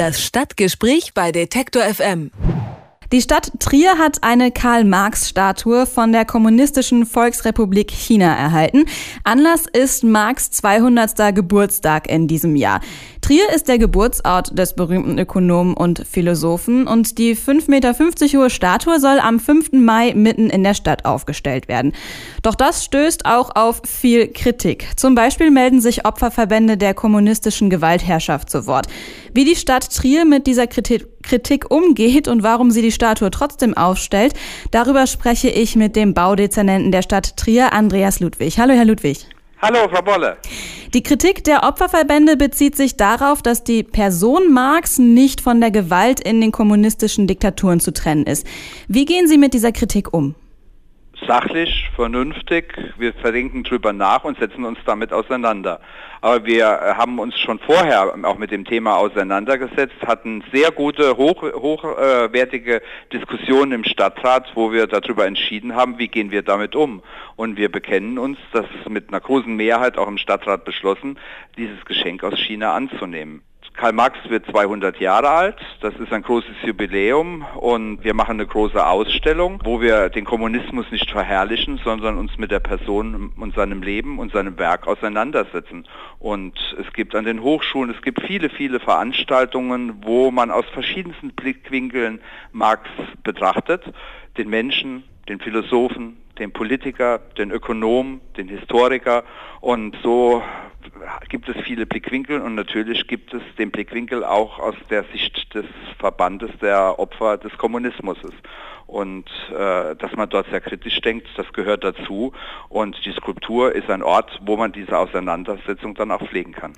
Das Stadtgespräch bei Detektor FM. Die Stadt Trier hat eine Karl-Marx-Statue von der Kommunistischen Volksrepublik China erhalten. Anlass ist Marx 200. Geburtstag in diesem Jahr. Trier ist der Geburtsort des berühmten Ökonomen und Philosophen und die 5,50 Meter hohe Statue soll am 5. Mai mitten in der Stadt aufgestellt werden. Doch das stößt auch auf viel Kritik. Zum Beispiel melden sich Opferverbände der kommunistischen Gewaltherrschaft zu Wort. Wie die Stadt Trier mit dieser Kritik umgeht und warum sie die Statue trotzdem aufstellt, darüber spreche ich mit dem Baudezernenten der Stadt Trier, Andreas Ludwig. Hallo, Herr Ludwig. Hallo, Frau Bolle. Die Kritik der Opferverbände bezieht sich darauf, dass die Person Marx nicht von der Gewalt in den kommunistischen Diktaturen zu trennen ist. Wie gehen Sie mit dieser Kritik um? Sachlich, vernünftig. Wir verdenken drüber nach und setzen uns damit auseinander. Aber wir äh, haben uns schon vorher auch mit dem Thema auseinandergesetzt, hatten sehr gute, hoch, hochwertige Diskussionen im Stadtrat, wo wir darüber entschieden haben, wie gehen wir damit um. Und wir bekennen uns, das mit einer großen Mehrheit auch im Stadtrat beschlossen, dieses Geschenk aus China anzunehmen. Karl Marx wird 200 Jahre alt. Das ist ein großes Jubiläum und wir machen eine große Ausstellung, wo wir den Kommunismus nicht verherrlichen, sondern uns mit der Person und seinem Leben und seinem Werk auseinandersetzen. Und es gibt an den Hochschulen, es gibt viele, viele Veranstaltungen, wo man aus verschiedensten Blickwinkeln Marx betrachtet, den Menschen, den Philosophen, den Politiker, den Ökonom, den Historiker und so gibt es viele Blickwinkel und natürlich gibt es den Blickwinkel auch aus der Sicht des Verbandes der Opfer des Kommunismus. Und äh, dass man dort sehr kritisch denkt, das gehört dazu. Und die Skulptur ist ein Ort, wo man diese Auseinandersetzung dann auch pflegen kann.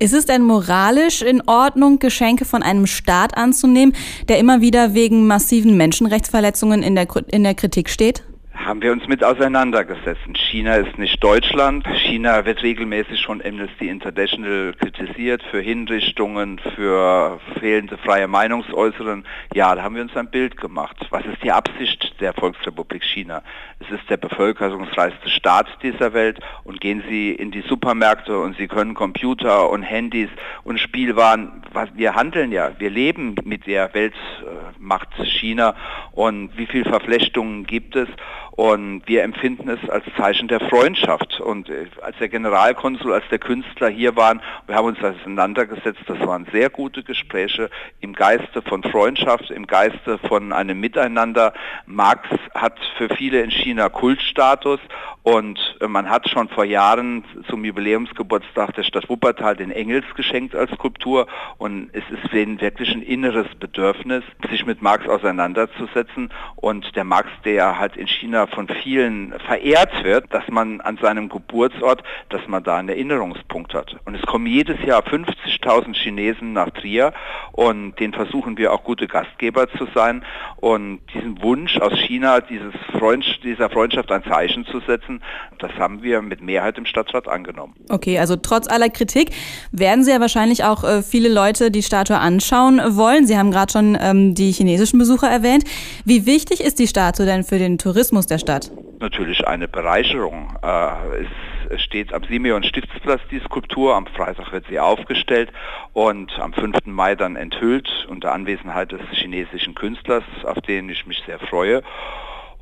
Ist es denn moralisch in Ordnung, Geschenke von einem Staat anzunehmen, der immer wieder wegen massiven Menschenrechtsverletzungen in der, in der Kritik steht? Haben wir uns mit auseinandergesetzt. China ist nicht Deutschland. China wird regelmäßig von Amnesty International kritisiert für Hinrichtungen, für fehlende freie Meinungsäußerung. Ja, da haben wir uns ein Bild gemacht. Was ist die Absicht der Volksrepublik China? Es ist der bevölkerungsreichste Staat dieser Welt und gehen Sie in die Supermärkte und Sie können Computer und Handys und Spielwaren, wir handeln ja, wir leben mit der Weltmacht China und wie viele Verflechtungen gibt es und wir empfinden es als Zeichen der Freundschaft. Und äh, als der Generalkonsul, als der Künstler hier waren, wir haben uns auseinandergesetzt, das waren sehr gute Gespräche im Geiste von Freundschaft, im Geiste von einem Miteinander. Marx hat für viele in China Kultstatus und äh, man hat schon vor Jahren zum Jubiläumsgeburtstag der Stadt Wuppertal den Engels geschenkt als Skulptur und es ist wirklich ein inneres Bedürfnis, sich mit Marx auseinanderzusetzen und der Marx, der halt in China von vielen verehrt wird, dass man an seinem Geburtsort, dass man da einen Erinnerungspunkt hat. Und es kommen jedes Jahr 50.000 Chinesen nach Trier und den versuchen wir auch gute Gastgeber zu sein und diesen Wunsch aus China, dieses Freund, dieser Freundschaft ein Zeichen zu setzen, das haben wir mit Mehrheit im Stadtrat angenommen. Okay, also trotz aller Kritik werden Sie ja wahrscheinlich auch äh, viele Leute die Statue anschauen wollen. Sie haben gerade schon ähm, die chinesischen Besucher erwähnt. Wie wichtig ist die Statue denn für den Tourismus der Stadt? Natürlich eine Bereicherung. Äh, es steht am Simeon Stiftsplatz die Skulptur, am Freitag wird sie aufgestellt und am 5. Mai dann enthüllt unter Anwesenheit des chinesischen Künstlers, auf den ich mich sehr freue.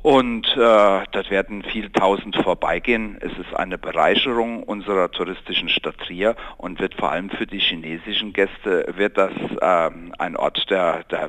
Und äh, dort werden viele tausend vorbeigehen. Es ist eine Bereicherung unserer touristischen Stadt Trier und wird vor allem für die chinesischen Gäste, wird das ähm, ein Ort der, der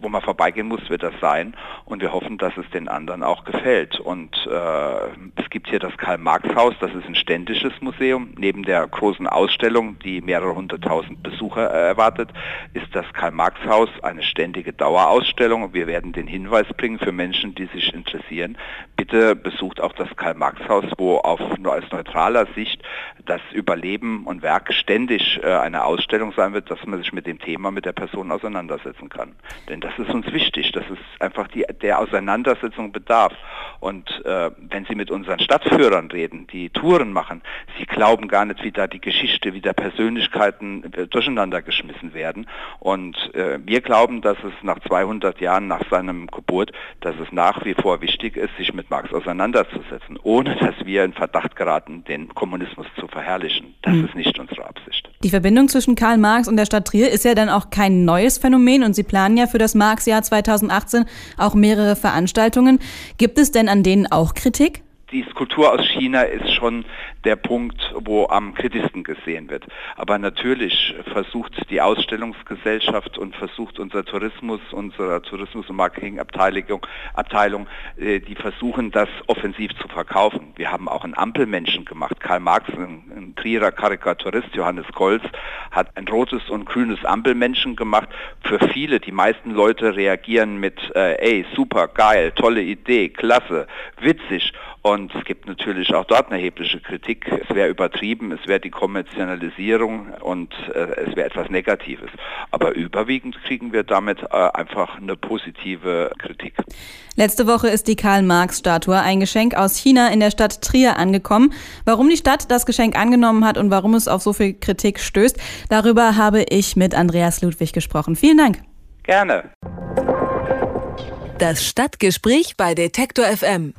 wo man vorbeigehen muss, wird das sein. Und wir hoffen, dass es den anderen auch gefällt. Und äh, es gibt hier das Karl-Marx-Haus, das ist ein ständisches Museum. Neben der großen Ausstellung, die mehrere hunderttausend Besucher äh, erwartet, ist das Karl-Marx-Haus eine ständige Dauerausstellung. Wir werden den Hinweis bringen für Menschen, die sich interessieren. Bitte besucht auch das Karl-Marx-Haus, wo auf, nur aus neutraler Sicht das Überleben und Werk ständig äh, eine Ausstellung sein wird, dass man sich mit dem Thema, mit der Person auseinandersetzen kann. Denn das ist uns wichtig, das ist einfach die, der Auseinandersetzung bedarf. Und äh, wenn Sie mit unseren Stadtführern reden, die Touren machen, sie glauben gar nicht, wie da die Geschichte, wie da Persönlichkeiten äh, durcheinander geschmissen werden. Und äh, wir glauben, dass es nach 200 Jahren nach seinem Geburt, dass es nach wie vor wichtig ist, sich mit Marx auseinanderzusetzen, ohne dass wir in Verdacht geraten, den Kommunismus zu verherrlichen. Das mhm. ist nicht unsere Absicht. Die Verbindung zwischen Karl Marx und der Stadt Trier ist ja dann auch kein neues Phänomen und Sie planen ja für das Marx-Jahr 2018 auch mehrere Veranstaltungen. Gibt es denn an denen auch Kritik? Die Skulptur aus China ist schon der Punkt, wo am kritischsten gesehen wird. Aber natürlich versucht die Ausstellungsgesellschaft und versucht unser Tourismus, unsere Tourismus- und Marketingabteilung, Abteilung, äh, die versuchen das offensiv zu verkaufen. Wir haben auch einen Ampelmenschen gemacht. Karl Marx, ein, ein Trierer Karikaturist, Johannes Kolz, hat ein rotes und grünes Ampelmenschen gemacht. Für viele, die meisten Leute reagieren mit, äh, ey, super, geil, tolle Idee, klasse, witzig. Und es gibt natürlich auch dort eine erhebliche Kritik. Es wäre übertrieben, es wäre die Kommerzialisierung und äh, es wäre etwas Negatives. Aber überwiegend kriegen wir damit äh, einfach eine positive Kritik. Letzte Woche ist die Karl-Marx-Statue, ein Geschenk aus China in der Stadt Trier angekommen. Warum die Stadt das Geschenk angenommen hat und warum es auf so viel Kritik stößt, darüber habe ich mit Andreas Ludwig gesprochen. Vielen Dank. Gerne. Das Stadtgespräch bei Detektor FM.